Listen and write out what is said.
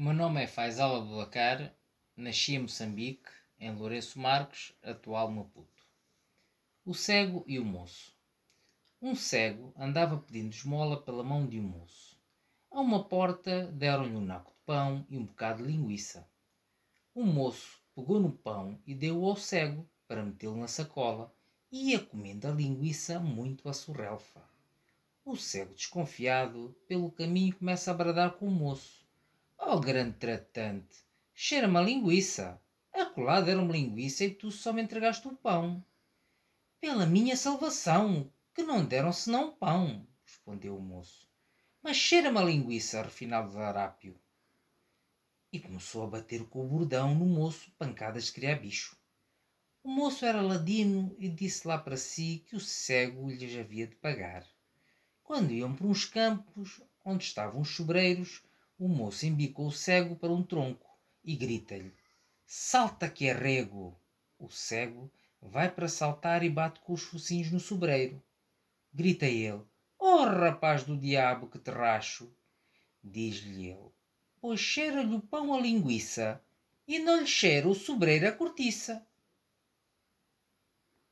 O meu nome é Faisal Abubakar, nasci em Moçambique, em Lourenço Marques, atual Maputo. O cego e o moço. Um cego andava pedindo esmola pela mão de um moço. A uma porta deram-lhe um naco de pão e um bocado de linguiça. O moço pegou no pão e deu-o ao cego para metê-lo na sacola e ia comendo a linguiça muito a sorrelfa. O cego, desconfiado, pelo caminho começa a bradar com o moço. Oh, grande tratante, cheira-me a linguiça. Acolá deram-me linguiça e tu só me entregaste o pão. Pela minha salvação, que não deram senão pão, respondeu o moço. Mas cheira-me a linguiça, refinado arápio. E começou a bater com o bordão no moço, pancadas de criar bicho. O moço era ladino e disse lá para si que o cego lhes havia de pagar. Quando iam por uns campos, onde estavam os sobreiros, o moço embicou o cego para um tronco e grita-lhe: Salta que é rego! O cego vai para saltar e bate com os focinhos no sobreiro. Grita ele: Oh, rapaz do diabo que te racho! Diz-lhe ele: Pois cheira-lhe o pão a linguiça e não lhe cheira o sobreiro a cortiça.